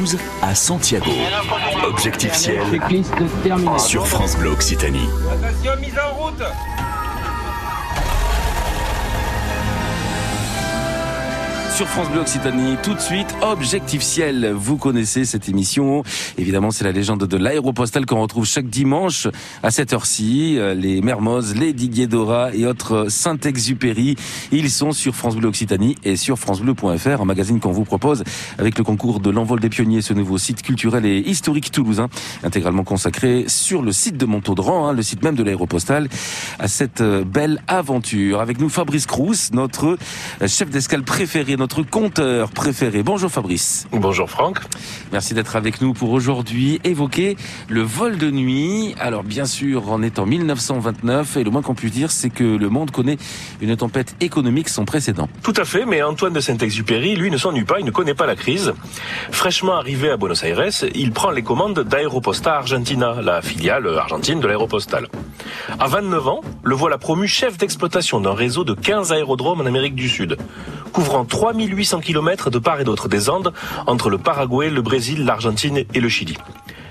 Toulouse à Santiago. Objectif ciel sur France Bleu Occitanie. Attention, mise en route sur France Bleu Occitanie. Tout de suite, Objectif Ciel. Vous connaissez cette émission. Évidemment, c'est la légende de l'aéropostale qu'on retrouve chaque dimanche à cette heure-ci. Les Mermoz, les Didier Dora et autres Saint-Exupéry. Ils sont sur France Bleu Occitanie et sur francebleu.fr, un magazine qu'on vous propose avec le concours de l'envol des pionniers, ce nouveau site culturel et historique toulousain, intégralement consacré sur le site de Montaudran, hein, le site même de l'aéropostale, à cette belle aventure. Avec nous, Fabrice Crous, notre chef d'escale préféré, notre conteur préféré. Bonjour Fabrice. Bonjour Franck. Merci d'être avec nous pour aujourd'hui évoquer le vol de nuit. Alors bien sûr, on est en 1929 et le moins qu'on puisse dire, c'est que le monde connaît une tempête économique sans précédent. Tout à fait, mais Antoine de Saint-Exupéry, lui, ne s'ennuie pas, il ne connaît pas la crise. Fraîchement arrivé à Buenos Aires, il prend les commandes d'Aeroposta Argentina, la filiale argentine de l'aéropostale. À 29 ans, le voilà promu chef d'exploitation d'un réseau de 15 aérodromes en Amérique du Sud, couvrant 3800 km de part et d'autre des Andes, entre le Paraguay, le Brésil, l'Argentine et le Chili.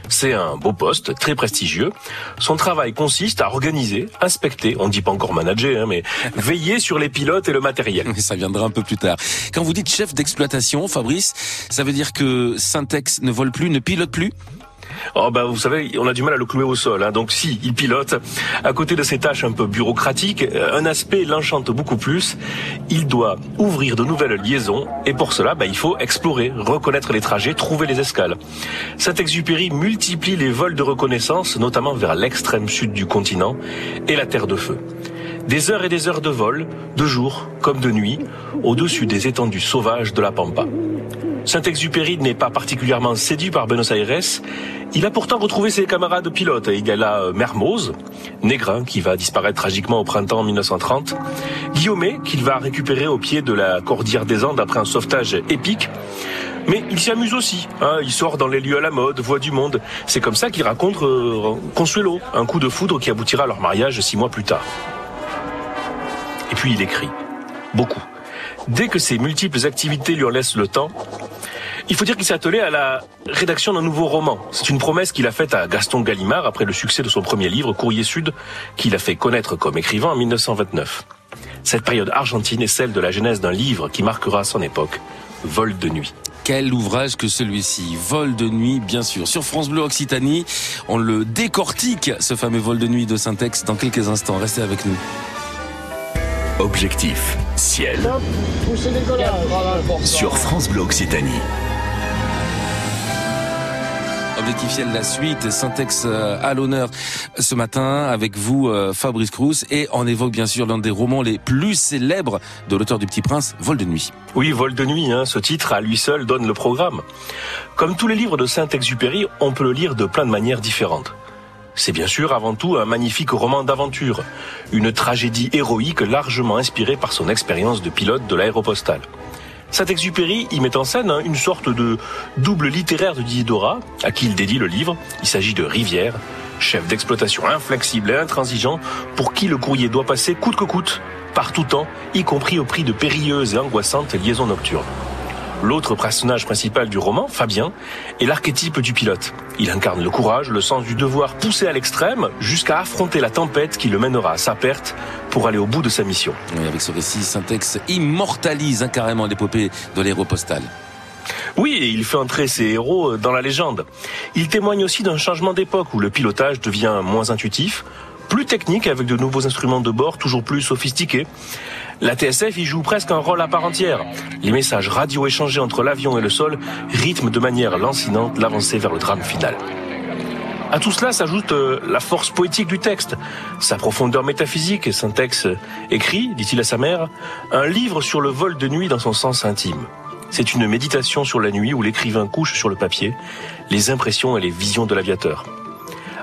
C'est un beau poste, très prestigieux. Son travail consiste à organiser, inspecter, on ne dit pas encore manager, hein, mais veiller sur les pilotes et le matériel. Ça viendra un peu plus tard. Quand vous dites chef d'exploitation, Fabrice, ça veut dire que Syntex ne vole plus, ne pilote plus? Oh bah vous savez, on a du mal à le clouer au sol. Hein. Donc si, il pilote. À côté de ses tâches un peu bureaucratiques, un aspect l'enchante beaucoup plus. Il doit ouvrir de nouvelles liaisons et pour cela, bah, il faut explorer, reconnaître les trajets, trouver les escales. Saint-Exupéry multiplie les vols de reconnaissance, notamment vers l'extrême sud du continent et la Terre de Feu. Des heures et des heures de vol, de jour comme de nuit, au-dessus des étendues sauvages de la Pampa. Saint-Exupéry n'est pas particulièrement séduit par Buenos Aires. Il a pourtant retrouvé ses camarades pilotes. Il y a là Mermoz, Négrin, qui va disparaître tragiquement au printemps 1930. Guillaumet, qu'il va récupérer au pied de la Cordillère des Andes après un sauvetage épique. Mais il s'y amuse aussi. Hein. il sort dans les lieux à la mode, voit du monde. C'est comme ça qu'il raconte euh, Consuelo, un coup de foudre qui aboutira à leur mariage six mois plus tard. Puis il écrit. Beaucoup. Dès que ses multiples activités lui en laissent le temps, il faut dire qu'il s'est attelé à la rédaction d'un nouveau roman. C'est une promesse qu'il a faite à Gaston Gallimard après le succès de son premier livre, Courrier Sud, qu'il a fait connaître comme écrivain en 1929. Cette période argentine est celle de la genèse d'un livre qui marquera son époque, Vol de nuit. Quel ouvrage que celui-ci, Vol de nuit, bien sûr. Sur France Bleu Occitanie, on le décortique, ce fameux vol de nuit de Syntex, dans quelques instants. Restez avec nous. Objectif, ciel. Sur France Bleu Occitanie. Objectif ciel, la suite, Syntex à l'honneur ce matin avec vous, Fabrice Crous, et on évoque bien sûr l'un des romans les plus célèbres de l'auteur du Petit Prince, Vol de nuit. Oui, Vol de nuit, hein, ce titre à lui seul donne le programme. Comme tous les livres de Saint-Exupéry, on peut le lire de plein de manières différentes. C'est bien sûr avant tout un magnifique roman d'aventure, une tragédie héroïque largement inspirée par son expérience de pilote de l'aéropostale. Saint-Exupéry y met en scène une sorte de double littéraire de Diderot, à qui il dédie le livre. Il s'agit de Rivière, chef d'exploitation inflexible et intransigeant, pour qui le courrier doit passer coûte que coûte, par tout temps, y compris au prix de périlleuses et angoissantes liaisons nocturnes. L'autre personnage principal du roman, Fabien, est l'archétype du pilote. Il incarne le courage, le sens du devoir poussé à l'extrême jusqu'à affronter la tempête qui le mènera à sa perte pour aller au bout de sa mission. Oui, avec ce récit, Syntex immortalise hein, carrément l'épopée de l'aéropostale. Oui, et il fait entrer ses héros dans la légende. Il témoigne aussi d'un changement d'époque où le pilotage devient moins intuitif, plus technique avec de nouveaux instruments de bord toujours plus sophistiqués. La TSF y joue presque un rôle à part entière. Les messages radio échangés entre l'avion et le sol rythment de manière lancinante l'avancée vers le drame final. À tout cela s'ajoute la force poétique du texte, sa profondeur métaphysique. Syntex écrit, dit-il à sa mère, un livre sur le vol de nuit dans son sens intime. C'est une méditation sur la nuit où l'écrivain couche sur le papier les impressions et les visions de l'aviateur.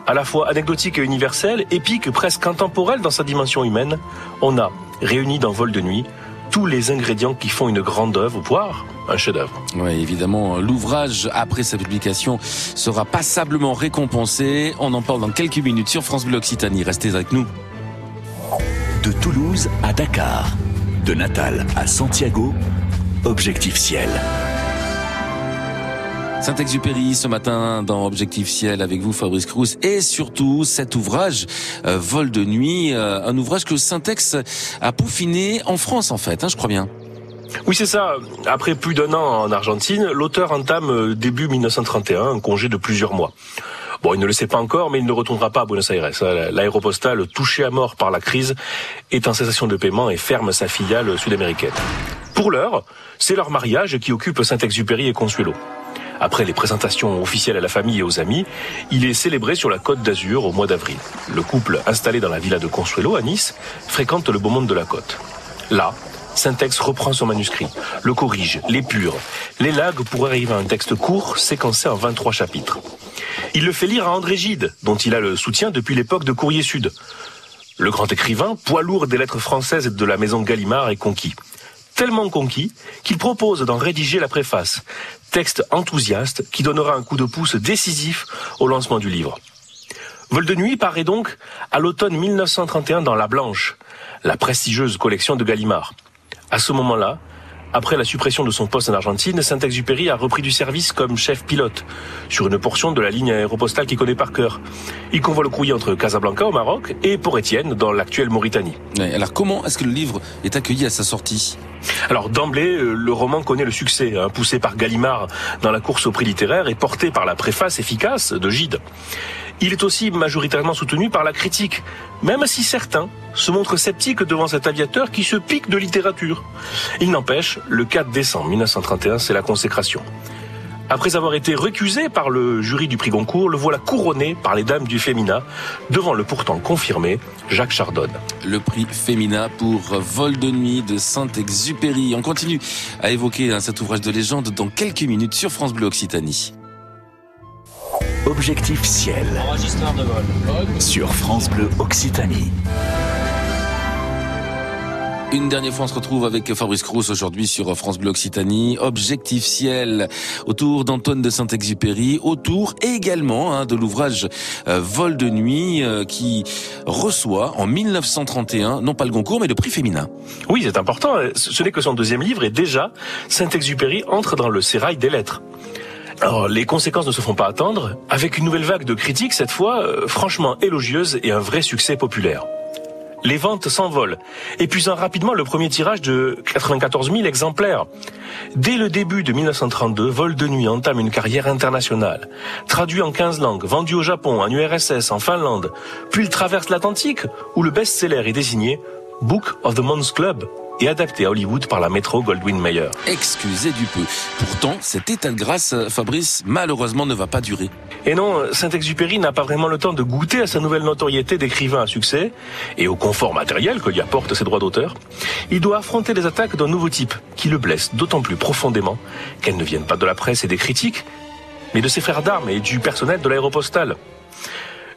À la fois anecdotique et universel, épique, presque intemporel dans sa dimension humaine, on a, réuni dans Vol de nuit, tous les ingrédients qui font une grande œuvre, voire un chef-d'œuvre. Oui, évidemment, l'ouvrage, après sa publication, sera passablement récompensé. On en parle dans quelques minutes sur France Bleu Occitanie. Restez avec nous. De Toulouse à Dakar, de Natal à Santiago, Objectif Ciel. Saint-Exupéry ce matin dans Objectif Ciel avec vous Fabrice Crous et surtout cet ouvrage euh, Vol de nuit, euh, un ouvrage que Saint-Ex a peaufiné en France en fait, hein, je crois bien. Oui, c'est ça. Après plus d'un an en Argentine, l'auteur entame euh, début 1931 un congé de plusieurs mois. Bon, il ne le sait pas encore, mais il ne retournera pas à Buenos Aires. L'aéropostale, touché à mort par la crise, est en cessation de paiement et ferme sa filiale sud-américaine. Pour l'heure, c'est leur mariage qui occupe Saint-Exupéry et Consuelo. Après les présentations officielles à la famille et aux amis, il est célébré sur la côte d'Azur au mois d'avril. Le couple, installé dans la villa de Consuelo à Nice, fréquente le beau monde de la côte. Là, Saint-Ex reprend son manuscrit, le corrige, l'épure, l'élague pour arriver à un texte court, séquencé en 23 chapitres. Il le fait lire à André Gide, dont il a le soutien depuis l'époque de Courrier Sud. Le grand écrivain, poids lourd des lettres françaises de la maison Gallimard, est conquis tellement conquis qu'il propose d'en rédiger la préface, texte enthousiaste qui donnera un coup de pouce décisif au lancement du livre. Vol de nuit paraît donc à l'automne 1931 dans La Blanche, la prestigieuse collection de Gallimard. À ce moment-là, après la suppression de son poste en Argentine, Saint-Exupéry a repris du service comme chef pilote sur une portion de la ligne aéropostale qu'il connaît par cœur. Il convoie le courrier entre Casablanca au Maroc et Port Étienne dans l'actuelle Mauritanie. alors comment est-ce que le livre est accueilli à sa sortie? Alors d'emblée, euh, le roman connaît le succès, hein, poussé par Gallimard dans la course au prix littéraire et porté par la préface efficace de Gide. Il est aussi majoritairement soutenu par la critique, même si certains se montrent sceptiques devant cet aviateur qui se pique de littérature. Il n'empêche, le 4 décembre 1931, c'est la consécration. Après avoir été récusé par le jury du prix Goncourt, le voilà couronné par les dames du Fémina, devant le pourtant confirmé Jacques Chardonne. Le prix Fémina pour Vol de nuit de Saint-Exupéry. On continue à évoquer hein, cet ouvrage de légende dans quelques minutes sur France Bleu Occitanie. Objectif ciel. Sur France Bleu Occitanie. Une dernière fois, on se retrouve avec Fabrice Crous aujourd'hui sur France Bleu Occitanie. Objectif ciel autour d'Antoine de Saint-Exupéry, autour également hein, de l'ouvrage euh, Vol de nuit euh, qui reçoit en 1931 non pas le Goncourt mais le prix féminin. Oui, c'est important. Ce n'est que son deuxième livre et déjà Saint-Exupéry entre dans le sérail des lettres. Alors, les conséquences ne se font pas attendre, avec une nouvelle vague de critiques, cette fois euh, franchement élogieuse et un vrai succès populaire. Les ventes s'envolent, épuisant rapidement le premier tirage de 94 000 exemplaires. Dès le début de 1932, Vol de nuit entame une carrière internationale. Traduit en 15 langues, vendu au Japon, en URSS, en Finlande. Puis il traverse l'Atlantique, où le best-seller est désigné Book of the Month Club, et adapté à Hollywood par la métro Goldwyn Mayer. Excusez du peu. Pourtant, cet état de grâce, Fabrice, malheureusement ne va pas durer. Et non, Saint-Exupéry n'a pas vraiment le temps de goûter à sa nouvelle notoriété d'écrivain à succès et au confort matériel que lui apportent ses droits d'auteur. Il doit affronter les attaques d'un nouveau type qui le blesse d'autant plus profondément qu'elles ne viennent pas de la presse et des critiques, mais de ses frères d'armes et du personnel de l'aéropostale.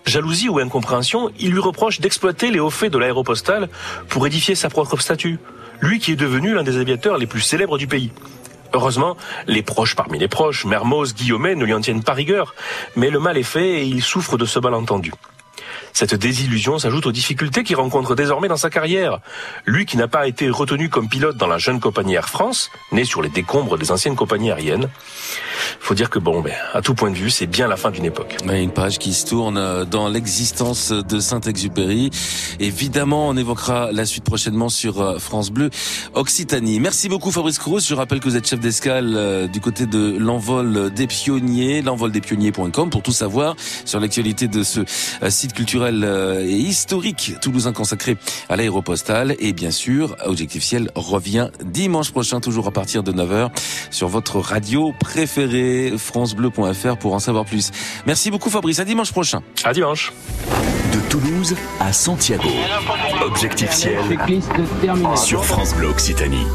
Jalousie ou incompréhension, il lui reproche d'exploiter les hauts faits de l'aéropostale pour édifier sa propre statue lui qui est devenu l'un des aviateurs les plus célèbres du pays. Heureusement, les proches parmi les proches, Mermoz, Guillaumet, ne lui en tiennent pas rigueur, mais le mal est fait et il souffre de ce malentendu. Cette désillusion s'ajoute aux difficultés qu'il rencontre désormais dans sa carrière. Lui qui n'a pas été retenu comme pilote dans la jeune compagnie Air France, née sur les décombres des anciennes compagnies aériennes. Faut dire que bon, ben, à tout point de vue, c'est bien la fin d'une époque. une page qui se tourne euh, dans l'existence de Saint-Exupéry. Évidemment, on évoquera la suite prochainement sur euh, France Bleu Occitanie. Merci beaucoup Fabrice Cruz. Je rappelle que vous êtes chef d'escale euh, du côté de l'envol des pionniers, l'envoldespionniers.com pour tout savoir sur l'actualité de ce site culturel euh, et historique toulousain consacré à l'aéropostale. Et bien sûr, Objectif Ciel revient dimanche prochain, toujours à partir de 9h, sur votre radio préférée, francebleu.fr pour en savoir plus. Merci beaucoup Fabrice, à dimanche prochain. À dimanche. De Toulouse à Santiago. Objectif Ciel sur France Bleu Occitanie.